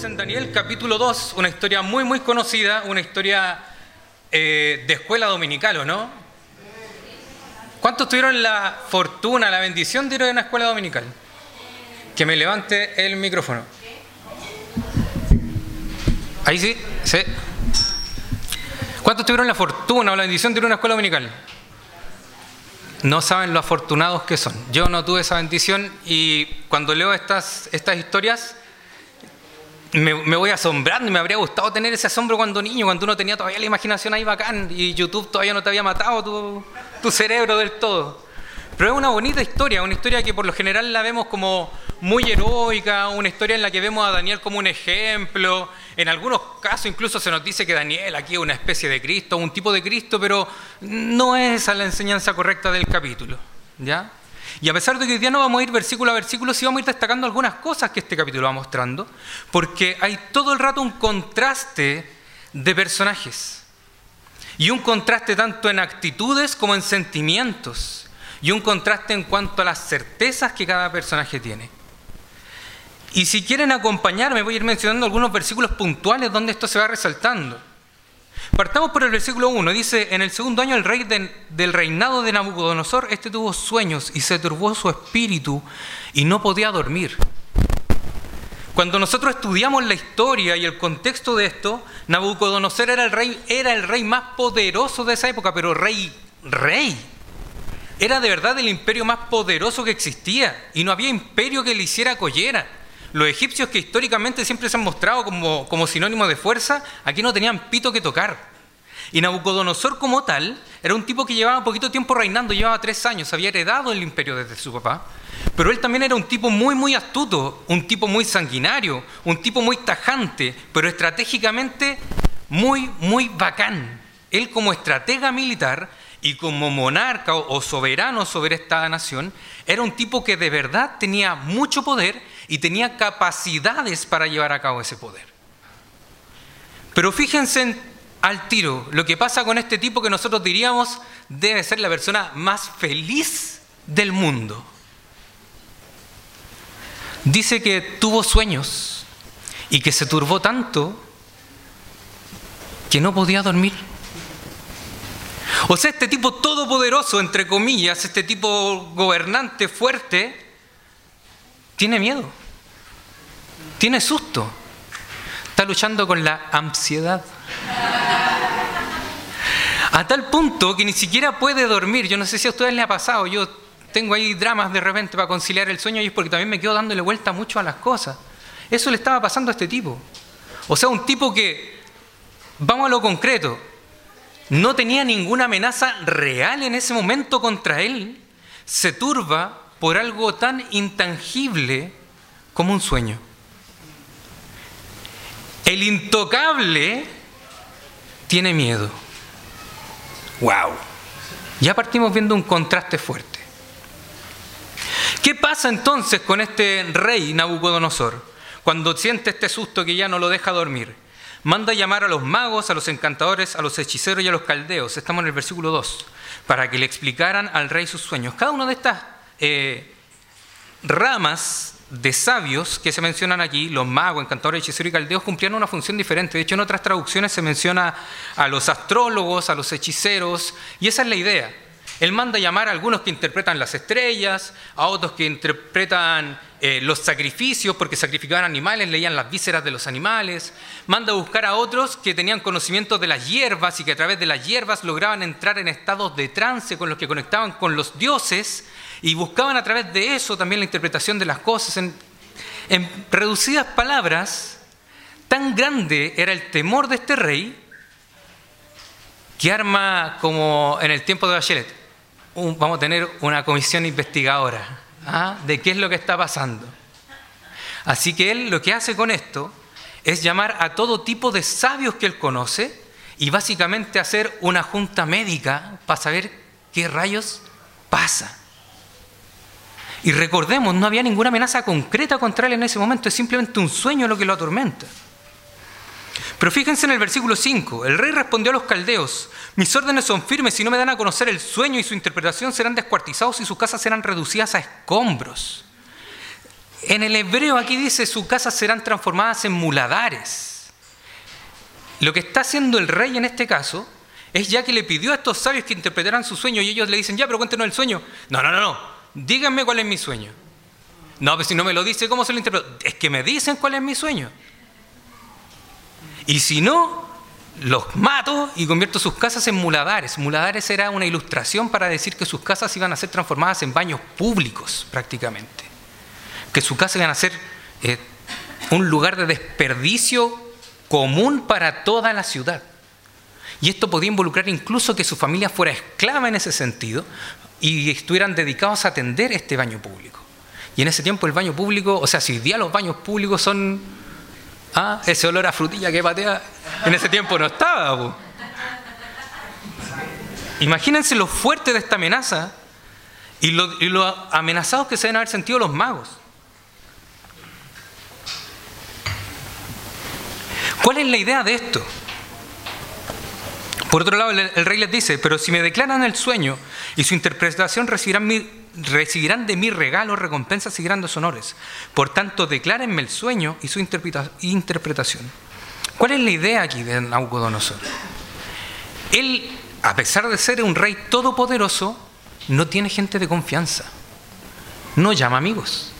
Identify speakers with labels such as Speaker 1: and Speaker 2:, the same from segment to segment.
Speaker 1: Estamos en Daniel capítulo 2, una historia muy muy conocida, una historia eh, de escuela dominical, ¿o no? ¿Cuántos tuvieron la fortuna, la bendición de ir a una escuela dominical? Que me levante el micrófono. Ahí sí, sí. ¿Cuántos tuvieron la fortuna o la bendición de ir a una escuela dominical? No saben lo afortunados que son. Yo no tuve esa bendición y cuando leo estas, estas historias me, voy asombrando y me habría gustado tener ese asombro cuando niño, cuando uno tenía todavía la imaginación ahí bacán y YouTube todavía no te había matado tu, tu cerebro del todo. Pero es una bonita historia, una historia que por lo general la vemos como muy heroica, una historia en la que vemos a Daniel como un ejemplo. En algunos casos incluso se nos dice que Daniel aquí es una especie de Cristo, un tipo de Cristo, pero no es esa la enseñanza correcta del capítulo. ¿Ya? Y a pesar de que hoy día no vamos a ir versículo a versículo, sí vamos a ir destacando algunas cosas que este capítulo va mostrando, porque hay todo el rato un contraste de personajes. Y un contraste tanto en actitudes como en sentimientos. Y un contraste en cuanto a las certezas que cada personaje tiene. Y si quieren acompañarme, voy a ir mencionando algunos versículos puntuales donde esto se va resaltando. Partamos por el versículo 1. Dice, en el segundo año el rey del reinado de Nabucodonosor, este tuvo sueños y se turbó su espíritu y no podía dormir. Cuando nosotros estudiamos la historia y el contexto de esto, Nabucodonosor era el rey, era el rey más poderoso de esa época, pero rey, rey. Era de verdad el imperio más poderoso que existía y no había imperio que le hiciera collera. Los egipcios que históricamente siempre se han mostrado como, como sinónimo de fuerza, aquí no tenían pito que tocar. Y Nabucodonosor como tal era un tipo que llevaba poquito tiempo reinando, llevaba tres años, había heredado el imperio desde su papá, pero él también era un tipo muy, muy astuto, un tipo muy sanguinario, un tipo muy tajante, pero estratégicamente muy, muy bacán. Él como estratega militar y como monarca o soberano sobre esta nación, era un tipo que de verdad tenía mucho poder y tenía capacidades para llevar a cabo ese poder. Pero fíjense al tiro lo que pasa con este tipo que nosotros diríamos debe ser la persona más feliz del mundo. Dice que tuvo sueños y que se turbó tanto que no podía dormir. O sea, este tipo todopoderoso, entre comillas, este tipo gobernante fuerte, tiene miedo tiene susto, está luchando con la ansiedad. Tal punto que ni siquiera puede dormir. Yo no sé si a ustedes les ha pasado, yo tengo ahí dramas de repente para conciliar el sueño y es porque también me quedo dándole vuelta mucho a las cosas. Eso le estaba pasando a este tipo. O sea, un tipo que, vamos a lo concreto, no tenía ninguna amenaza real en ese momento contra él, se turba por algo tan intangible como un sueño. El intocable tiene miedo. ¡Wow! Ya partimos viendo un contraste fuerte. ¿Qué pasa entonces con este rey Nabucodonosor cuando siente este susto que ya no lo deja dormir? Manda llamar a los magos, a los encantadores, a los hechiceros y a los caldeos. Estamos en el versículo 2. Para que le explicaran al rey sus sueños. Cada una de estas eh, ramas de sabios que se mencionan aquí, los magos, encantadores, hechiceros y caldeos, cumplían una función diferente. De hecho, en otras traducciones se menciona a los astrólogos, a los hechiceros, y esa es la idea. Él manda llamar a algunos que interpretan las estrellas, a otros que interpretan eh, los sacrificios, porque sacrificaban animales, leían las vísceras de los animales. Manda a buscar a otros que tenían conocimiento de las hierbas y que a través de las hierbas lograban entrar en estados de trance con los que conectaban con los dioses y buscaban a través de eso también la interpretación de las cosas. En, reducidas palabras, tan grande era el temor de este rey que arma como en el tiempo de Bachelet. vamos a tener una comisión investigadora ¿ah? de qué es lo que está pasando. Así que él lo que hace con esto es llamar a todo tipo de sabios que él conoce y básicamente hacer una junta médica para saber qué rayos pasa. Y recordemos, no había ninguna amenaza concreta contra él en ese momento, es simplemente un sueño lo que lo atormenta. Pero fíjense en el versículo 5, el rey respondió a los caldeos, mis órdenes son firmes, si no me dan a conocer el sueño y su interpretación serán descuartizados y sus casas serán reducidas a escombros. En el hebreo aquí dice, sus casas serán transformadas en muladares. Lo que está haciendo el rey en este caso es ya que le pidió a estos sabios que interpretaran su sueño y ellos le dicen, ya, pero cuéntenos el sueño. No, no, no, no, díganme cuál es mi sueño. No, pero si no me lo dice, ¿cómo se lo interpreto? Es que me dicen cuál es mi sueño. Y si no, los mato y convierto sus casas en muladares. Muladares era una ilustración para decir que sus casas iban a ser transformadas en baños públicos prácticamente. Que sus casas iban a ser eh, un lugar de desperdicio común para toda la ciudad. Y esto podía involucrar incluso que su familia fuera esclava en ese sentido y estuvieran dedicados a atender este baño público. Y en ese tiempo el baño público, o sea, si hoy día los baños públicos son Ah, ese olor a frutilla que patea en ese tiempo no estaba. Imagínense lo fuerte de esta amenaza y lo, amenazados que se deben haber sentido los magos. ¿Cuál es la idea de esto? Por otro lado, el, rey les dice, pero si me declaran el sueño y su interpretación recibirán mi, recibirán de mí regalos, recompensas y grandes honores. Por tanto, declárenme el sueño y su interpretación. ¿Cuál es la idea aquí de Nabucodonosor? Él, a pesar de ser un rey todopoderoso, no tiene gente de confianza. No llama amigos.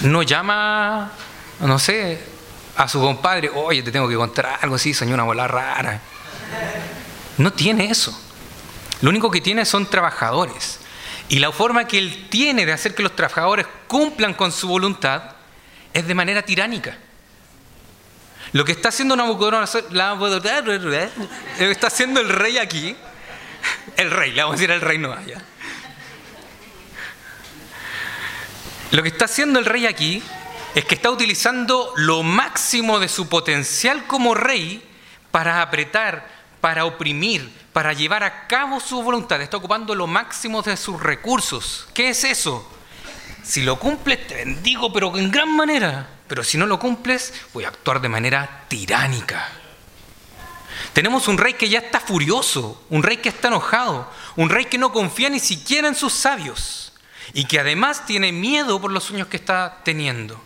Speaker 1: No llama, no sé, a su compadre, oye, te tengo que contar algo así, soñé una bola rara. No tiene eso. Lo único que tiene son trabajadores. Y la forma que él tiene de hacer que los trabajadores cumplan con su voluntad es de manera tiránica. Lo que está haciendo está haciendo el rey aquí, el rey, le vamos a decir el rey no vaya. Lo que está haciendo el rey aquí es que está utilizando lo máximo de su potencial como rey para apretar, para oprimir, para llevar a cabo su voluntad. Está ocupando lo máximo de sus recursos. ¿Qué es eso? Si lo cumples, te bendigo, pero en gran manera. Pero si no lo cumples, voy a actuar de manera tiránica. Tenemos un rey que ya está furioso, un rey que está enojado, un rey que no confía ni siquiera en sus sabios y que además tiene miedo por los sueños que está teniendo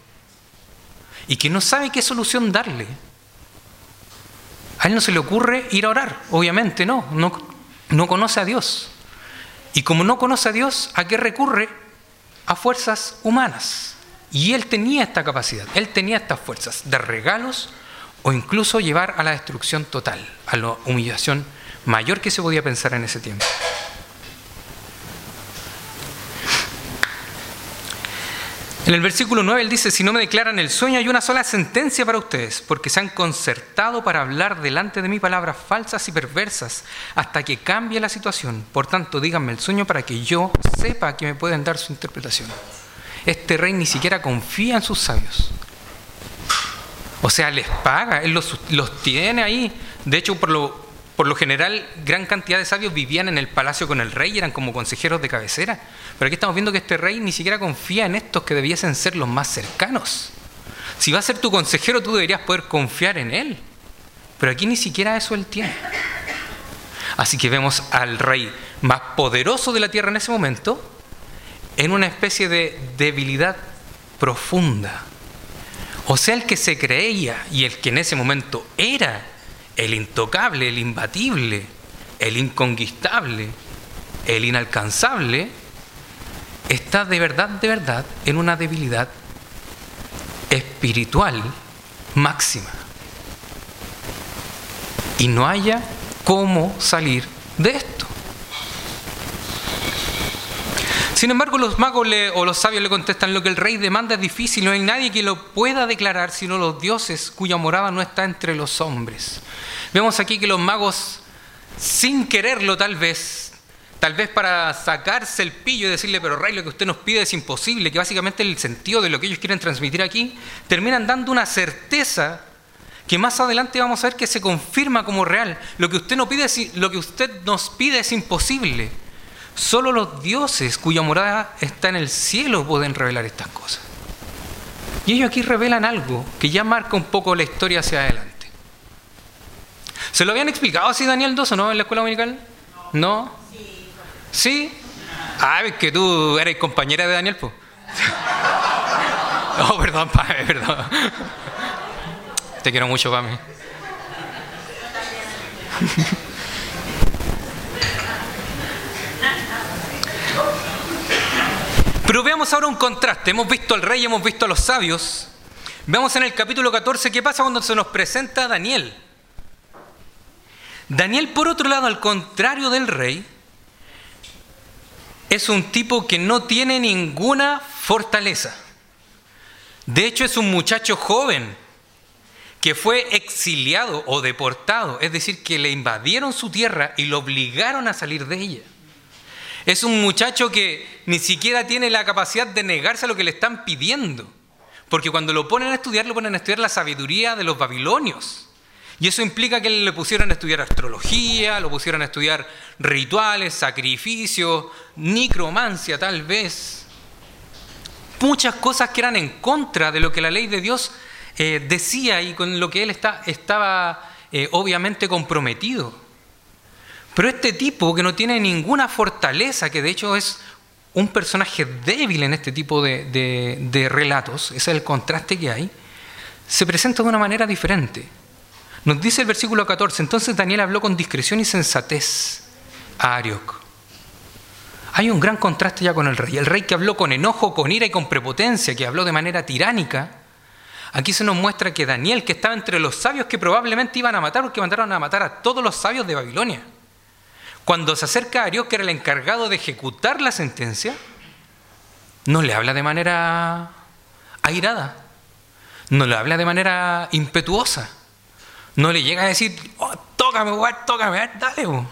Speaker 1: y que no sabe qué solución darle. A él no se le ocurre ir a orar, obviamente no, no, no conoce a Dios. Y como no conoce a Dios, ¿a qué recurre? A fuerzas humanas. Y él tenía esta capacidad, él tenía estas fuerzas de regalos o incluso llevar a la destrucción total, a la humillación mayor que se podía pensar en ese tiempo. En el versículo 9 él dice, si no me declaran el sueño hay una sola sentencia para ustedes, porque se han concertado para hablar delante de mí palabras falsas y perversas hasta que cambie la situación. Por tanto, díganme el sueño para que yo sepa que me pueden dar su interpretación. Este rey ni siquiera confía en sus sabios. O sea, les paga, él los, los tiene ahí. De hecho, por lo, por lo general, gran cantidad de sabios vivían en el palacio con el rey y eran como consejeros de cabecera. Pero aquí estamos viendo que este rey ni siquiera confía en estos que debiesen ser los más cercanos. Si va a ser tu consejero, tú deberías poder confiar en él. Pero aquí ni siquiera eso él tiene. Así que vemos al rey más poderoso de la tierra en ese momento en una especie de debilidad profunda. O sea, el que se creía y el que en ese momento era el intocable, el imbatible, el inconquistable, el inalcanzable, está de verdad, de verdad en una debilidad espiritual máxima. Y no haya cómo salir de esto. Sin embargo, los magos o los sabios le contestan, lo que el rey demanda es difícil, no hay nadie que lo pueda declarar sino los dioses cuya morada no está entre los hombres. Vemos aquí que los magos, sin quererlo tal vez, tal vez para sacarse el pillo y decirle, pero rey, lo que usted nos pide es imposible, que básicamente el sentido de lo que ellos quieren transmitir aquí, terminan dando una certeza que más adelante vamos a ver que se confirma como real. Lo que usted, no pide lo que usted nos pide es imposible. Solo los dioses cuya morada está en el cielo pueden revelar estas cosas. Y ellos aquí revelan algo que ya marca un poco la historia hacia adelante. ¿Se lo habían explicado así Daniel 2 o no en la escuela dominical? ¿No? ¿Sí? Ah, es que tú eres compañera de Daniel, pues. Oh, perdón, Pame, perdón. Te quiero mucho, Pame. Pero veamos ahora un contraste. Hemos visto al rey, hemos visto a los sabios. Veamos en el capítulo 14 qué pasa cuando se nos presenta Daniel. Daniel, por otro lado, al contrario del rey, es un tipo que no tiene ninguna fortaleza. De hecho, es un muchacho joven que fue exiliado o deportado, es decir, que le invadieron su tierra y lo obligaron a salir de ella. Es un muchacho que ni siquiera tiene la capacidad de negarse a lo que le están pidiendo, porque cuando lo ponen a estudiar, lo ponen a estudiar la sabiduría de los babilonios. Y eso implica que le pusieron a estudiar astrología, lo pusieron a estudiar rituales, sacrificios, necromancia tal vez. Muchas cosas que eran en contra de lo que la ley de Dios eh, decía y con lo que él está, estaba eh, obviamente comprometido. Pero este tipo que no tiene ninguna fortaleza, que de hecho es un personaje débil en este tipo de, relatos, ese es el contraste que hay, se presenta de una manera diferente. Nos dice el versículo 14, entonces Daniel habló con discreción y sensatez a Arioc. Hay un gran contraste ya con el rey. El rey que habló con enojo, con ira y con prepotencia, que habló de manera tiránica. Aquí se nos muestra que Daniel, que estaba entre los sabios que probablemente iban a matar, porque mandaron a matar a todos los sabios de Babilonia. Cuando se acerca a Arioc, que era el encargado de ejecutar la sentencia, no le habla de manera airada, no le habla de manera impetuosa no le llega a decir, oh, tócame, tócame, dale.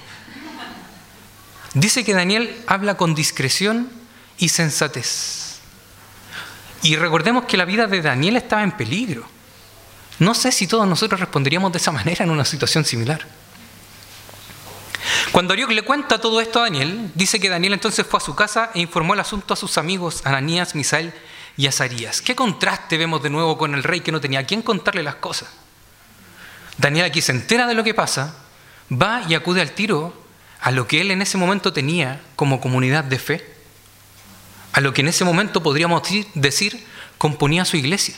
Speaker 1: Dice que Daniel habla con discreción y sensatez. Y recordemos que la vida de Daniel estaba en peligro. No sé si todos nosotros responderíamos de esa manera en una situación similar. Cuando Ariok le cuenta todo esto a Daniel, dice que Daniel entonces fue a su casa e informó el asunto a sus amigos Ananías, Misael y Azarías. ¿Qué contraste vemos de nuevo con el rey que no tenía a quién contarle las cosas? Daniel aquí se entera de lo que pasa, va y acude al tiro a lo que él en ese momento tenía como comunidad de fe, a lo que en ese momento podríamos decir componía su iglesia,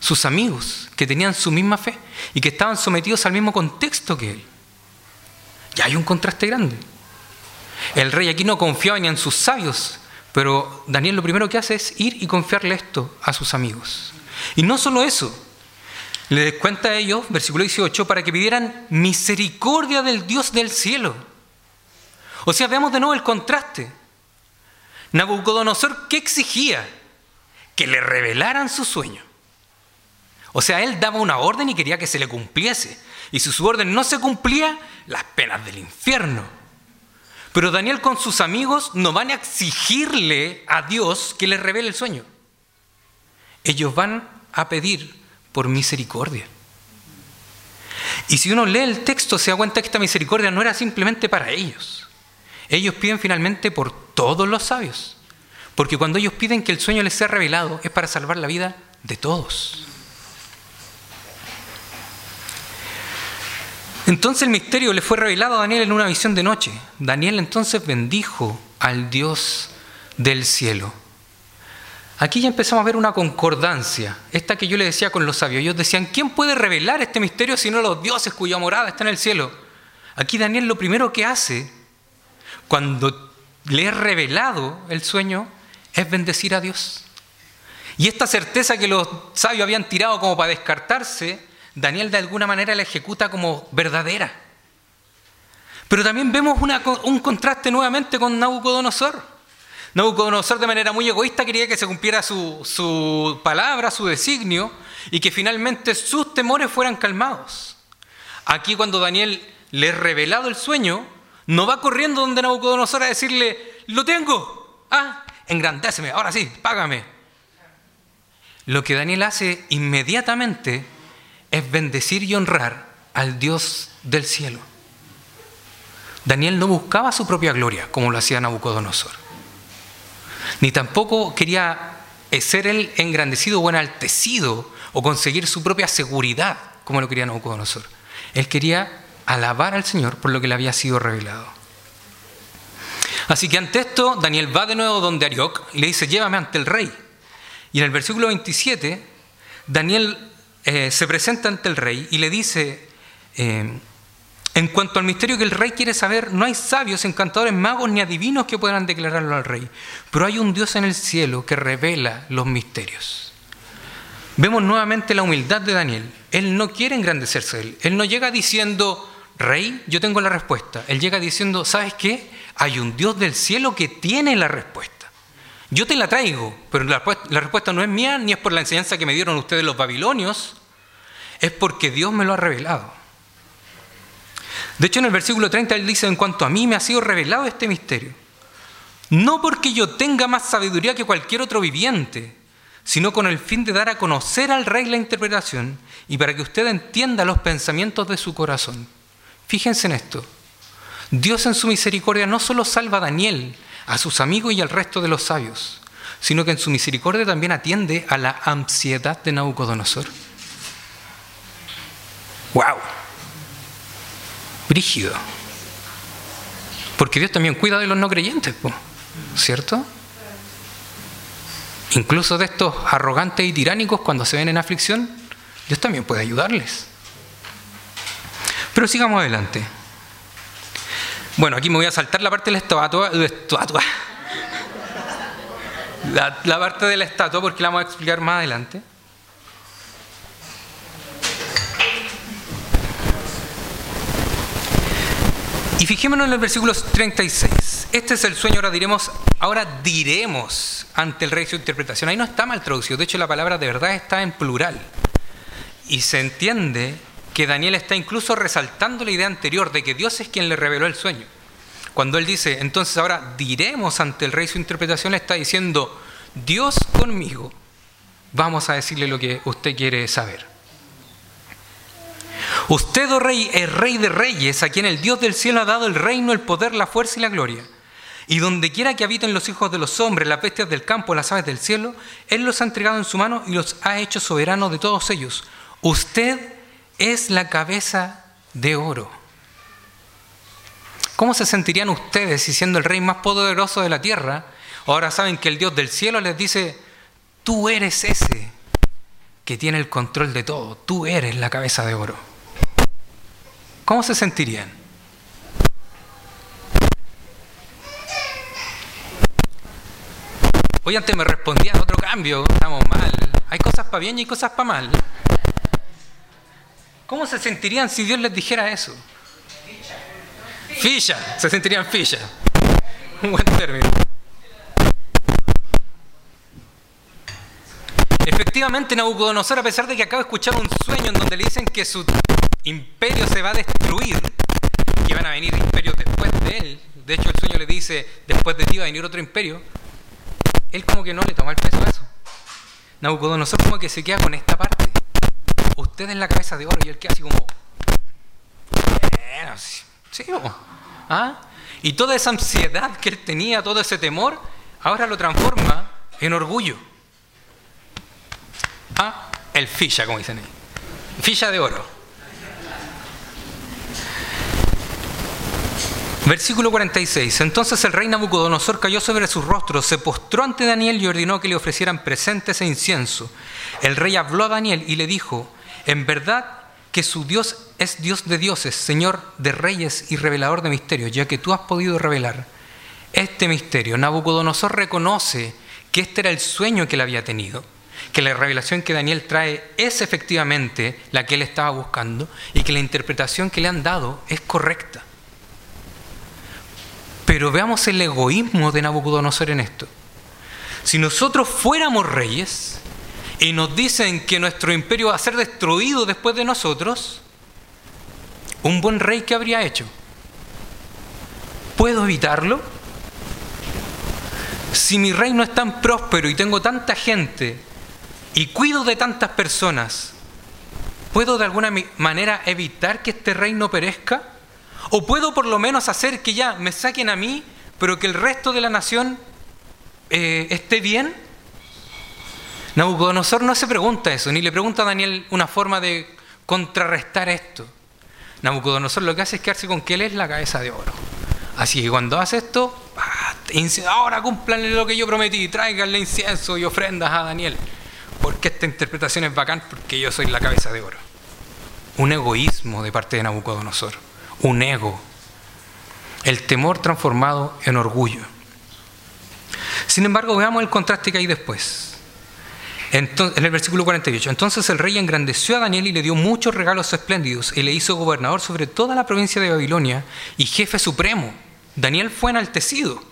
Speaker 1: sus amigos que tenían su misma fe y que estaban sometidos al mismo contexto que él. Y hay un contraste grande. El rey aquí no confiaba ni en sus sabios, pero Daniel lo primero que hace es ir y confiarle esto a sus amigos. Y no solo eso, le cuenta a ellos, versículo 18, para que pidieran misericordia del Dios del cielo. O sea, veamos de nuevo el contraste. Nabucodonosor, ¿qué exigía? Que le revelaran su sueño. O sea, él daba una orden y quería que se le cumpliese. Y si su orden no se cumplía, las penas del infierno. Pero Daniel con sus amigos no van a exigirle a Dios que le revele el sueño. Ellos van a pedir por misericordia. Y si uno lee el texto se da cuenta que esta misericordia no era simplemente para ellos. Ellos piden finalmente por todos los sabios. Porque cuando ellos piden que el sueño les sea revelado es para salvar la vida de todos. Entonces el misterio le fue revelado a Daniel en una visión de noche. Daniel entonces bendijo al Dios del cielo. Aquí ya empezamos a ver una concordancia, esta que yo le decía con los sabios. Ellos decían, ¿quién puede revelar este misterio si no los dioses cuya morada está en el cielo? Aquí Daniel lo primero que hace, cuando le es revelado el sueño, es bendecir a Dios. Y esta certeza que los sabios habían tirado como para descartarse, Daniel de alguna manera la ejecuta como verdadera. Pero también vemos un contraste nuevamente con Nabucodonosor. Nabucodonosor de manera muy egoísta quería que se cumpliera su, palabra, su designio, y que finalmente sus temores fueran calmados. Aquí cuando Daniel le ha revelado el sueño, no va corriendo donde Nabucodonosor a decirle, lo tengo, ah, engrandéceme, ahora sí, págame. Lo que Daniel hace inmediatamente es bendecir y honrar al Dios del cielo. Daniel no buscaba su propia gloria como lo hacía Nabucodonosor ni tampoco quería ser él engrandecido o enaltecido o conseguir su propia seguridad, como lo quería Nabucodonosor. Él quería alabar al Señor por lo que le había sido revelado. Así que ante esto, Daniel va de nuevo donde Arioc y le dice, llévame ante el rey. Y en el versículo 27, Daniel eh, se presenta ante el rey y le dice, eh, en cuanto al misterio que el rey quiere saber, no hay sabios, encantadores, magos ni adivinos que puedan declararlo al rey, pero hay un Dios en el cielo que revela los misterios. Vemos nuevamente la humildad de Daniel. Él no quiere engrandecerse, él, él no llega diciendo, rey, yo tengo la respuesta. Él llega diciendo, ¿sabes qué? Hay un Dios del cielo que tiene la respuesta. Yo te la traigo, pero la, respuesta no es mía ni es por la enseñanza que me dieron ustedes los babilonios, es porque Dios me lo ha revelado. De hecho, en el versículo 30 él dice, en cuanto a mí me ha sido revelado este misterio, no porque yo tenga más sabiduría que cualquier otro viviente, sino con el fin de dar a conocer al rey la interpretación y para que usted entienda los pensamientos de su corazón. Fíjense en esto. Dios en su misericordia no solo salva a Daniel, a sus amigos y al resto de los sabios, sino que en su misericordia también atiende a la ansiedad de Nabucodonosor. ¡Wow! Brígido. Porque Dios también cuida de los no creyentes, ¿cierto? Incluso de estos arrogantes y tiránicos cuando se ven en aflicción, Dios también puede ayudarles. Pero sigamos adelante. Bueno, aquí me voy a saltar la parte de la estatua. La, parte de la estatua porque la vamos a explicar más adelante. Y fijémonos en el versículo 36. Este es el sueño, ahora diremos, ahora diremos ante el rey su interpretación. Ahí no está mal traducido, de hecho la palabra de verdad está en plural. Y se entiende que Daniel está incluso resaltando la idea anterior de que Dios es quien le reveló el sueño. Cuando él dice, entonces ahora diremos ante el rey su interpretación, le está diciendo, Dios conmigo, vamos a decirle lo que usted quiere saber. Usted, oh rey, es rey de reyes, a quien el Dios del cielo ha dado el reino, el poder, la fuerza y la gloria. Y donde quiera que habiten los hijos de los hombres, las bestias del campo, las aves del cielo, Él los ha entregado en su mano y los ha hecho soberanos de todos ellos. Usted es la cabeza de oro. ¿Cómo se sentirían ustedes si siendo el rey más poderoso de la tierra, ahora saben que el Dios del cielo les dice, tú eres ese que tiene el control de todo, tú eres la cabeza de oro? ¿Cómo se sentirían? Hoy antes me respondían otro cambio, estamos mal. Hay cosas para bien y hay cosas para mal. ¿Cómo se sentirían si Dios les dijera eso? Ficha, se sentirían ficha. Un buen término. Efectivamente, Nabucodonosor, a pesar de que acaba de escuchar un sueño en donde le dicen que su imperio se va a destruir, que van a venir imperios después de él, de hecho el sueño le dice, después de ti va a venir otro imperio, él como que no le toma el peso a eso. Nabucodonosor como que se queda con esta parte usted es la cabeza de oro y él queda así como, bueno, sí, ¿Ah? Y toda esa ansiedad que él tenía, todo ese temor, ahora lo transforma en orgullo. ¿Ah? El ficha, como dicen ahí. Ficha de oro. Versículo 46. Entonces el rey Nabucodonosor cayó sobre su rostro, se postró ante Daniel y ordenó que le ofrecieran presentes e incienso. El rey habló a Daniel y le dijo, en verdad que su Dios es Dios de dioses, Señor de reyes y revelador de misterios, ya que tú has podido revelar este misterio. Nabucodonosor reconoce que este era el sueño que él había tenido, que la revelación que Daniel trae es efectivamente la que él estaba buscando y que la interpretación que le han dado es correcta. Pero veamos el egoísmo de Nabucodonosor en esto. Si nosotros fuéramos reyes, y nos dicen que nuestro imperio va a ser destruido después de nosotros, un buen rey que habría hecho? ¿Puedo evitarlo? Si mi reino es tan próspero y tengo tanta gente y cuido de tantas personas, ¿puedo de alguna manera evitar que este reino perezca? ¿O puedo por lo menos hacer que ya me saquen a mí, pero que el resto de la nación eh, esté bien? Nabucodonosor no se pregunta eso, ni le pregunta a Daniel una forma de contrarrestar esto. Nabucodonosor lo que hace es quedarse con que él es la cabeza de oro. Así que cuando hace esto, ah, ahora cumplan lo que yo prometí, tráiganle incienso y ofrendas a Daniel. Porque esta interpretación es bacán? Porque yo soy la cabeza de oro. Un egoísmo de parte de Nabucodonosor, un ego. El temor transformado en orgullo. Sin embargo, veamos el contraste que hay después. Entonces, en el versículo 48, entonces el rey engrandeció a Daniel y le dio muchos regalos espléndidos y le hizo gobernador sobre toda la provincia de Babilonia y jefe supremo. Daniel fue enaltecido.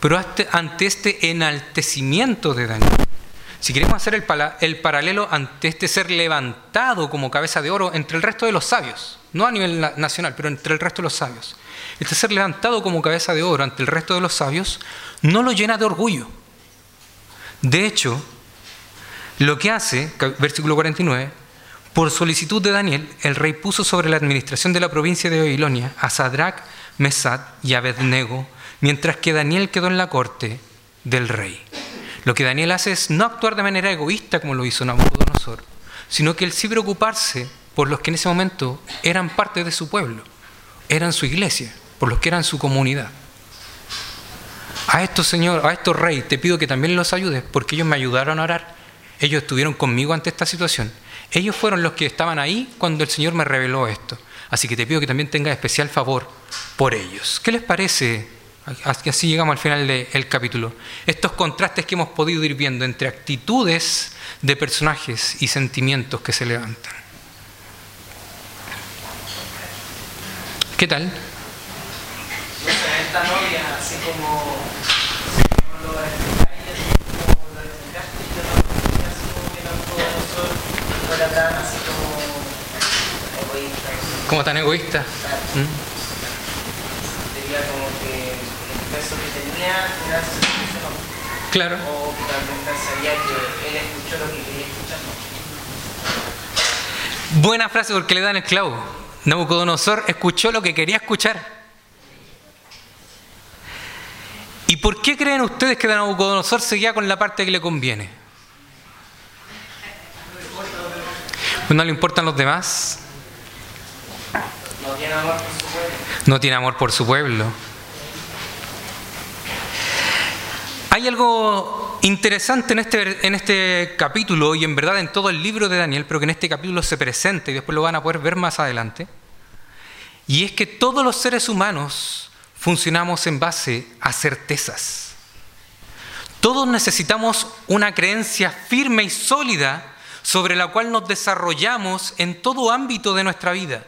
Speaker 1: Pero ante este enaltecimiento de Daniel, si queremos hacer el, el paralelo ante este ser levantado como cabeza de oro entre el resto de los sabios, no a nivel nacional, pero entre el resto de los sabios, este ser levantado como cabeza de oro ante el resto de los sabios, no lo llena de orgullo de hecho, lo que hace, versículo 49, por solicitud de Daniel, el rey puso sobre la administración de la provincia de Babilonia a Sadrach, Mesad y Abednego, mientras que Daniel quedó en la corte del rey. Lo que Daniel hace es no actuar de manera egoísta como lo hizo Nabucodonosor, sino que él sí preocuparse por los que en ese momento eran parte de su pueblo, eran su iglesia, por los que eran su comunidad. A estos señor, a estos reyes, te pido que también los ayudes, porque ellos me ayudaron a orar. Ellos estuvieron conmigo ante esta situación. Ellos fueron los que estaban ahí cuando el Señor me reveló esto. Así que te pido que también tengas especial favor por ellos. ¿Qué les parece? Así llegamos al final del capítulo. Estos contrastes que hemos podido ir viendo entre actitudes de personajes y sentimientos que se levantan. ¿Qué tal? Esta novia, así como como tan egoísta. ¿Mm? como que el peso que tenía era Claro. O que también pensaría que él escuchó lo que quería escuchar. Buena frase porque le dan el clavo. Nabucodonosor escuchó lo que quería escuchar. ¿Y por qué creen ustedes que Nabucodonosor seguía con la parte que le conviene? ¿No le importan los demás? No tiene amor por su pueblo. No tiene amor por su pueblo. Hay algo interesante en este, en este capítulo y en verdad en todo el libro de Daniel, pero que en este capítulo se presenta y después lo van a poder ver más adelante. Y es que todos los seres humanos funcionamos en base a certezas. Todos necesitamos una creencia firme y sólida sobre la cual nos desarrollamos en todo ámbito de nuestra vida,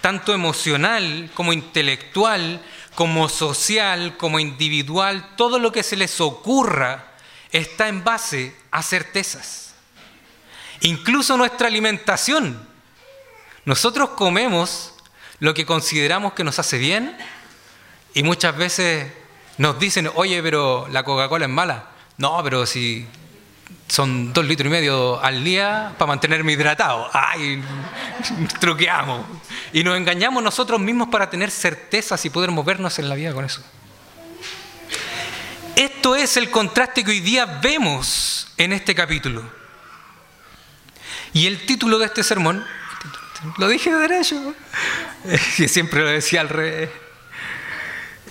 Speaker 1: tanto emocional como intelectual, como social, como individual, todo lo que se les ocurra está en base a certezas. Incluso nuestra alimentación. Nosotros comemos lo que consideramos que nos hace bien y muchas veces nos dicen, oye, pero la Coca-Cola es mala. No, pero si son dos litros y medio al día para mantenerme hidratado. ¡Ay! Truqueamos. Y nos engañamos nosotros mismos para tener certezas y poder movernos en la vida con eso. Esto es el contraste que hoy día vemos en este capítulo. Y el título de este sermón, lo dije de derecho, que siempre lo decía al revés.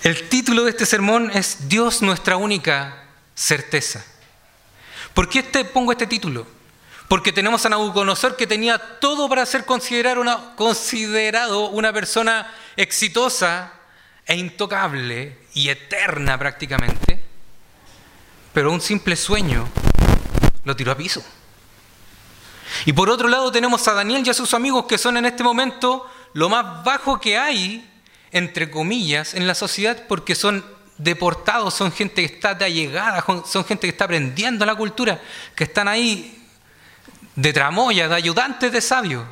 Speaker 1: El título de este sermón es Dios nuestra única certeza. ¿Por qué este, pongo este título? Porque tenemos a Nabucodonosor que tenía todo para ser considerado una, considerado una persona exitosa e intocable y eterna prácticamente, pero un simple sueño lo tiró a piso. Y por otro lado tenemos a Daniel y a sus amigos que son en este momento lo más bajo que hay entre comillas, en la sociedad porque son deportados, son gente que está de allegada, son gente que está aprendiendo la cultura, que están ahí de tramoya, de ayudantes de sabios,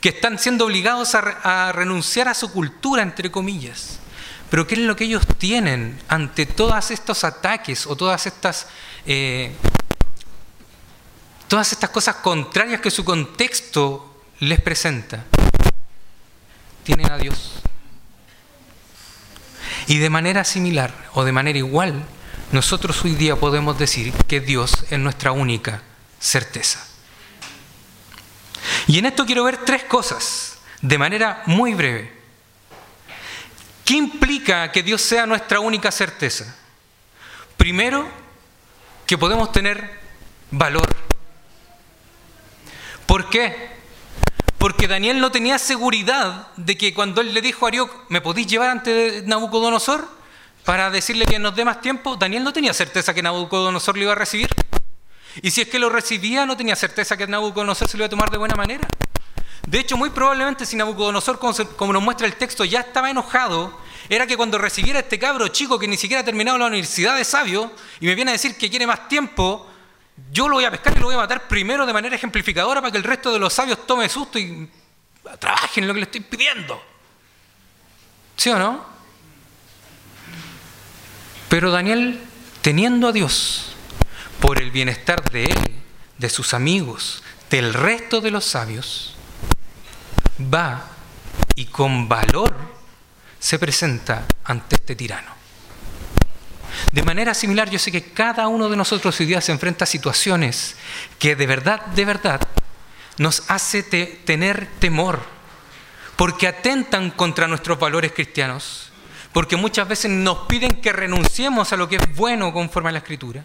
Speaker 1: que están siendo obligados a, renunciar a su cultura, entre comillas. Pero ¿qué es lo que ellos tienen ante todos estos ataques o todas estas, eh, todas estas cosas contrarias que su contexto les presenta? Tienen a Dios. Y de manera similar o de manera igual, nosotros hoy día podemos decir que Dios es nuestra única certeza. Y en esto quiero ver tres cosas de manera muy breve. ¿Qué implica que Dios sea nuestra única certeza? Primero, que podemos tener valor. ¿Por qué? Porque Daniel no tenía seguridad de que cuando él le dijo a Arioc, ¿me podéis llevar ante Nabucodonosor para decirle que nos dé más tiempo? Daniel no tenía certeza que Nabucodonosor lo iba a recibir. Y si es que lo recibía, no tenía certeza que Nabucodonosor se lo iba a tomar de buena manera. De hecho, muy probablemente si Nabucodonosor, como nos muestra el texto, ya estaba enojado, era que cuando recibiera este cabro chico que ni siquiera ha terminado la universidad de sabio y me viene a decir que quiere más tiempo, yo lo voy a pescar y lo voy a matar primero de manera ejemplificadora para que el resto de los sabios tome susto y trabajen en lo que le estoy pidiendo. ¿Sí o no? Pero Daniel, teniendo a Dios por el bienestar de él, de sus amigos, del resto de los sabios, va y con valor se presenta ante este tirano. De manera similar, yo sé que cada uno de nosotros hoy día se enfrenta a situaciones que de verdad, de verdad, nos hace tener temor, porque atentan contra nuestros valores cristianos, porque muchas veces nos piden que renunciemos a lo que es bueno conforme a la Escritura,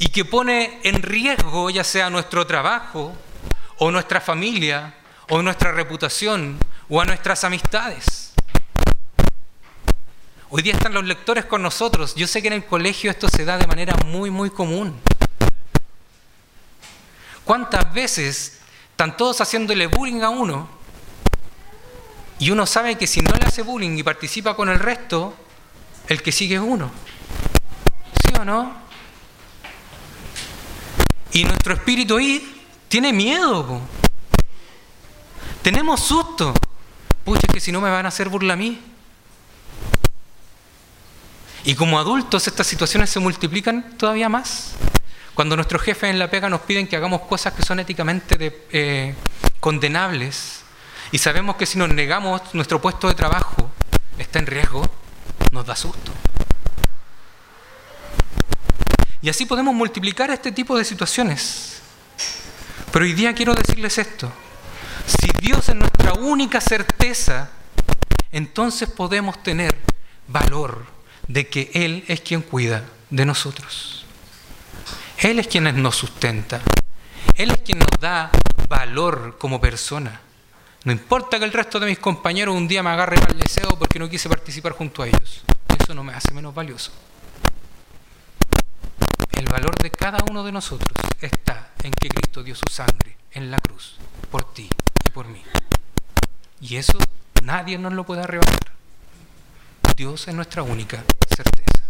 Speaker 1: y que pone en riesgo ya sea nuestro trabajo, o nuestra familia, o nuestra reputación, o a nuestras amistades. Hoy día están los lectores con nosotros. Yo sé que en el colegio esto se da de manera muy, muy común. ¿Cuántas veces están todos haciéndole bullying a uno? Y uno sabe que si no le hace bullying y participa con el resto, el que sigue es uno. ¿Sí o no? Y nuestro espíritu ahí tiene miedo. Tenemos susto. Pucha, que si no me van a hacer burla a mí. Y como adultos estas situaciones se multiplican todavía más. Cuando nuestros jefes en la pega nos piden que hagamos cosas que son éticamente eh, condenables y sabemos que si nos negamos nuestro puesto de trabajo está en riesgo, nos da susto. Y así podemos multiplicar este tipo de situaciones. Pero hoy día quiero decirles esto. Si Dios es nuestra única certeza, entonces podemos tener valor de que Él es quien cuida de nosotros. Él es quien nos sustenta. Él es quien nos da valor como persona. No importa que el resto de mis compañeros un día me agarren al deseo porque no quise participar junto a ellos. Eso no me hace menos valioso. El valor de cada uno de nosotros está en que Cristo dio su sangre en la cruz por ti y por mí. Y eso nadie nos lo puede arrebatar. Dios es nuestra única certeza.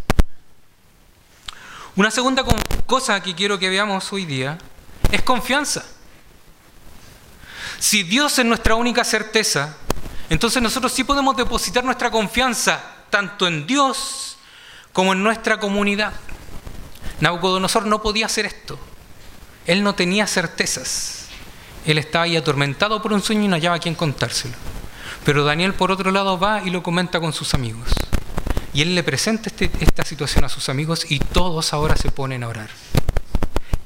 Speaker 1: Una segunda cosa que quiero que veamos hoy día es confianza. Si Dios es nuestra única certeza, entonces nosotros sí podemos depositar nuestra confianza tanto en Dios como en nuestra comunidad. Nabucodonosor no podía hacer esto. Él no tenía certezas. Él estaba ahí atormentado por un sueño y no hallaba a quien contárselo. Pero Daniel, por otro lado, va y lo comenta con sus amigos. Y él le presenta este, esta situación a sus amigos y todos ahora se ponen a orar.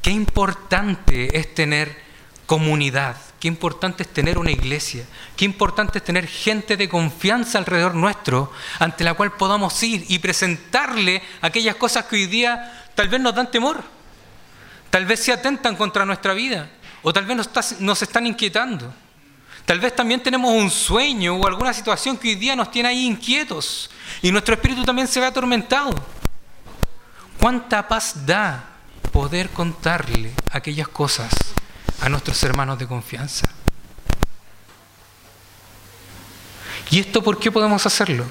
Speaker 1: Qué importante es tener comunidad, qué importante es tener una iglesia, qué importante es tener gente de confianza alrededor nuestro, ante la cual podamos ir y presentarle aquellas cosas que hoy día tal vez nos dan temor, tal vez se atentan contra nuestra vida, o tal vez nos, nos están inquietando. Tal vez también tenemos un sueño o alguna situación que hoy día nos tiene ahí inquietos y nuestro espíritu también se ve atormentado. ¿Cuánta paz da poder contarle aquellas cosas a nuestros hermanos de confianza? ¿Y esto por qué podemos hacerlo?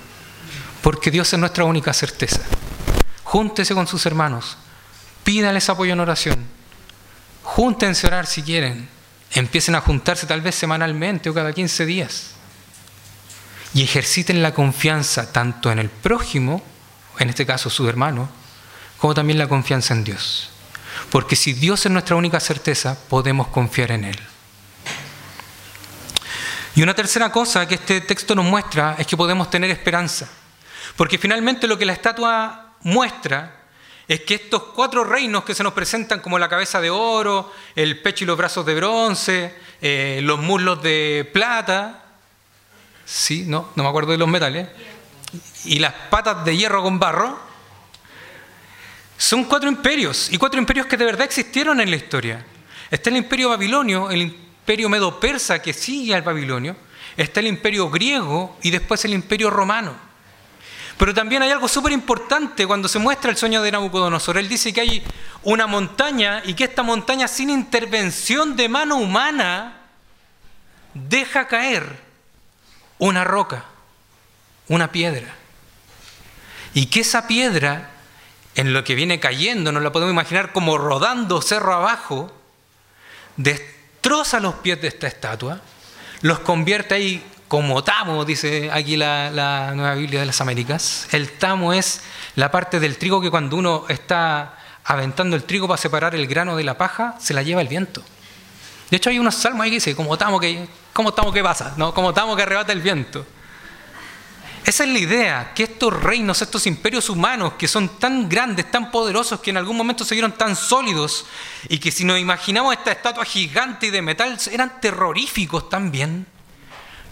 Speaker 1: Porque Dios es nuestra única certeza. Júntese con sus hermanos, pídales apoyo en oración, júntense a orar si quieren, empiecen a juntarse tal vez semanalmente o cada 15 días y ejerciten la confianza tanto en el prójimo, en este caso su hermano, como también la confianza en Dios. Porque si Dios es nuestra única certeza, podemos confiar en Él. Y una tercera cosa que este texto nos muestra es que podemos tener esperanza. Porque finalmente lo que la estatua muestra es que estos cuatro reinos que se nos presentan como la cabeza de oro, el pecho y los brazos de bronce, eh, los muslos de plata, sí, no, no me acuerdo de los metales, y las patas de hierro con barro, son cuatro imperios, y cuatro imperios que de verdad existieron en la historia. Está el imperio babilonio, el imperio medo-persa que sigue al babilonio, está el imperio griego y después el imperio romano. Pero también hay algo súper importante cuando se muestra el sueño de Nabucodonosor. Él dice que hay una montaña y que esta montaña sin intervención de mano humana deja caer una roca, una piedra. Y que esa piedra, en lo que viene cayendo, nos la podemos imaginar como rodando cerro abajo, destroza los pies de esta estatua, los convierte ahí como tamo, dice aquí la, Nueva Biblia de las Américas. El tamo es la parte del trigo que cuando uno está aventando el trigo para separar el grano de la paja, se la lleva el viento. De hecho, hay unos salmos ahí que dice, como tamo que, como tamo que pasa, ¿no? como tamo que arrebata el viento. Esa es la idea, que estos reinos, estos imperios humanos que son tan grandes, tan poderosos, que en algún momento se vieron tan sólidos, y que si nos imaginamos esta estatua gigante de metal, eran terroríficos también,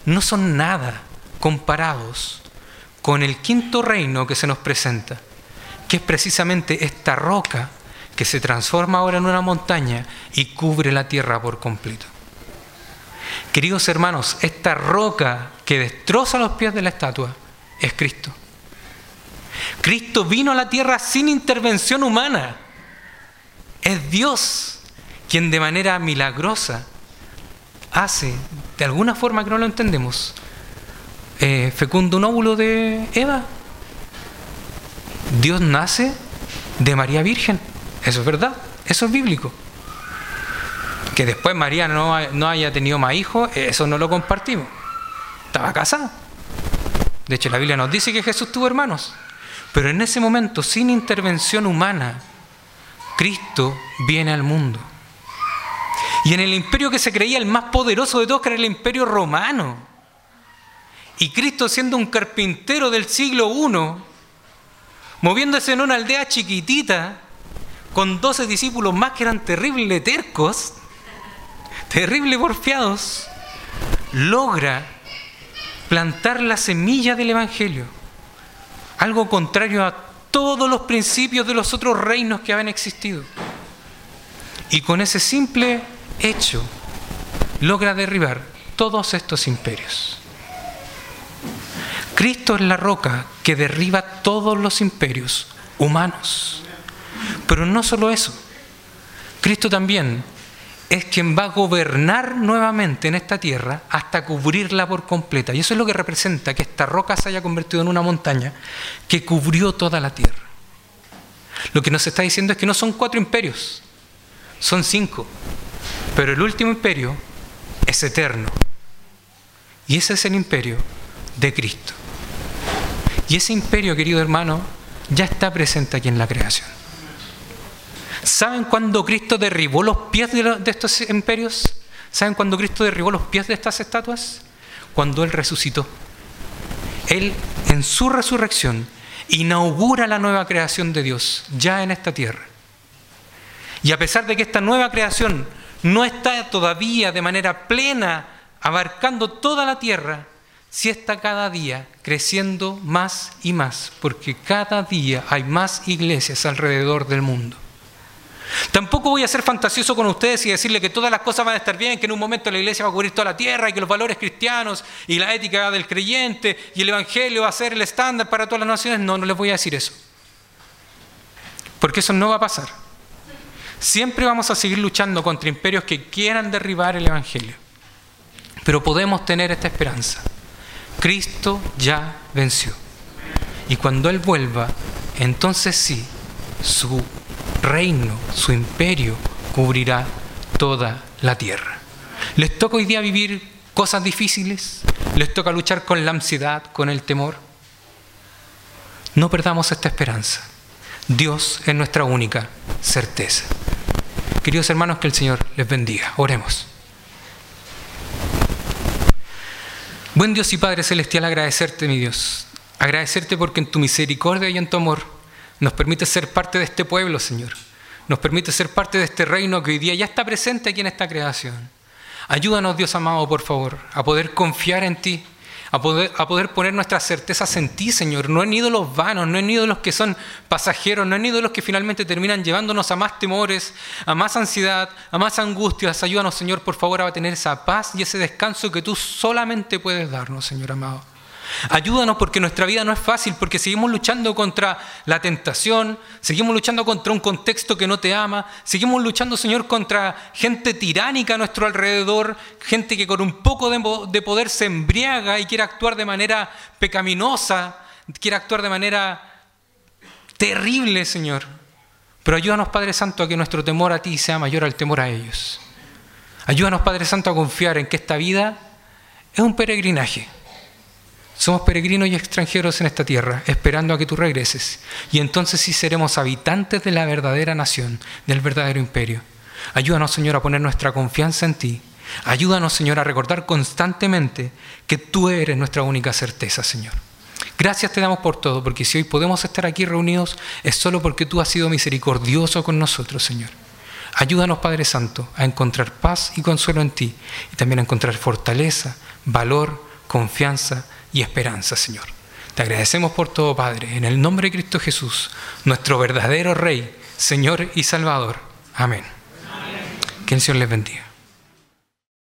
Speaker 1: no son nada comparados con el quinto reino que se nos presenta, que es precisamente esta roca que se transforma ahora en una montaña y cubre la tierra por completo. Queridos hermanos, esta roca que destroza los pies de la estatua es Cristo. Cristo vino a la tierra sin intervención humana. Es Dios quien de manera milagrosa hace, de alguna forma que no lo entendemos, eh, fecundo un óvulo de Eva. Dios nace de María Virgen. Eso es verdad, eso es bíblico. Que después María no, no haya tenido más hijos, eso no lo compartimos. Estaba casada. De hecho, la Biblia nos dice que Jesús tuvo hermanos. Pero en ese momento, sin intervención humana, Cristo viene al mundo. Y en el imperio que se creía el más poderoso de todos, que era el imperio romano. Y Cristo siendo un carpintero del siglo I, moviéndose en una aldea chiquitita, con doce discípulos más que eran terribles tercos, terribles porfiados, logra plantar la semilla del Evangelio. Algo contrario a todos los principios de los otros reinos que habían existido. Y con ese simple hecho logra derribar todos estos imperios. Cristo es la roca que derriba todos los imperios humanos. Pero no solo eso, Cristo también es quien va a gobernar nuevamente en esta tierra hasta cubrirla por completa. Y eso es lo que representa que esta roca se haya convertido en una montaña que cubrió toda la tierra. Lo que nos está diciendo es que no son cuatro imperios, son cinco. Pero el último imperio es eterno. Y ese es el imperio de Cristo. Y ese imperio, querido hermano, ya está presente aquí en la creación. ¿Saben cuándo Cristo derribó los pies de, estos imperios? ¿Saben cuándo Cristo derribó los pies de estas estatuas? Cuando Él resucitó. Él, en su resurrección, inaugura la nueva creación de Dios ya en esta tierra. Y a pesar de que esta nueva creación no está todavía de manera plena abarcando toda la tierra, sí está cada día creciendo más y más, porque cada día hay más iglesias alrededor del mundo. Tampoco voy a ser fantasioso con ustedes y decirle que todas las cosas van a estar bien, que en un momento la iglesia va a cubrir toda la tierra y que los valores cristianos y la ética del creyente y el evangelio va a ser el estándar para todas las naciones. No, no les voy a decir eso. Porque eso no va a pasar. Siempre vamos a seguir luchando contra imperios que quieran derribar el evangelio. Pero podemos tener esta esperanza. Cristo ya venció. Y cuando Él vuelva, entonces sí, su reino, su imperio, cubrirá toda la tierra. ¿Les toca hoy día vivir cosas difíciles? ¿Les toca luchar con la ansiedad, con el temor? No perdamos esta esperanza. Dios es nuestra única certeza. Queridos hermanos, que el Señor les bendiga. Oremos. Buen Dios y Padre Celestial, agradecerte, mi Dios. Agradecerte porque en tu misericordia y en tu amor nos permite ser parte de este pueblo, Señor. Nos permite ser parte de este reino que hoy día ya está presente aquí en esta creación. Ayúdanos, Dios amado, por favor, a poder confiar en ti, a poder, a poder poner nuestras certezas en ti, Señor, no en ídolos vanos, no en ídolos que son pasajeros, no en ídolos que finalmente terminan llevándonos a más temores, a más ansiedad, a más angustias. Ayúdanos, Señor, por favor, a tener esa paz y ese descanso que tú solamente puedes darnos, Señor amado. Ayúdanos porque nuestra vida no es fácil, porque seguimos luchando contra la tentación, seguimos luchando contra un contexto que no te ama, seguimos luchando, Señor, contra gente tiránica a nuestro alrededor, gente que con un poco de, poder se embriaga y quiere actuar de manera pecaminosa, quiere actuar de manera terrible, Señor. Pero ayúdanos, Padre Santo, a que nuestro temor a ti sea mayor al temor a ellos. Ayúdanos, Padre Santo, a confiar en que esta vida es un peregrinaje somos peregrinos y extranjeros en esta tierra, esperando a que tú regreses. Y entonces sí seremos habitantes de la verdadera nación, del verdadero imperio. Ayúdanos, Señor, a poner nuestra confianza en ti. Ayúdanos, Señor, a recordar constantemente que tú eres nuestra única certeza, Señor. Gracias te damos por todo, porque si hoy podemos estar aquí reunidos es solo porque tú has sido misericordioso con nosotros, Señor. Ayúdanos, Padre Santo, a encontrar paz y consuelo en ti y también a encontrar fortaleza, valor, confianza y esperanza, Señor. Te agradecemos por todo, Padre, en el nombre de Cristo Jesús, nuestro verdadero Rey, Señor y Salvador. Amén. Que el Señor les bendiga.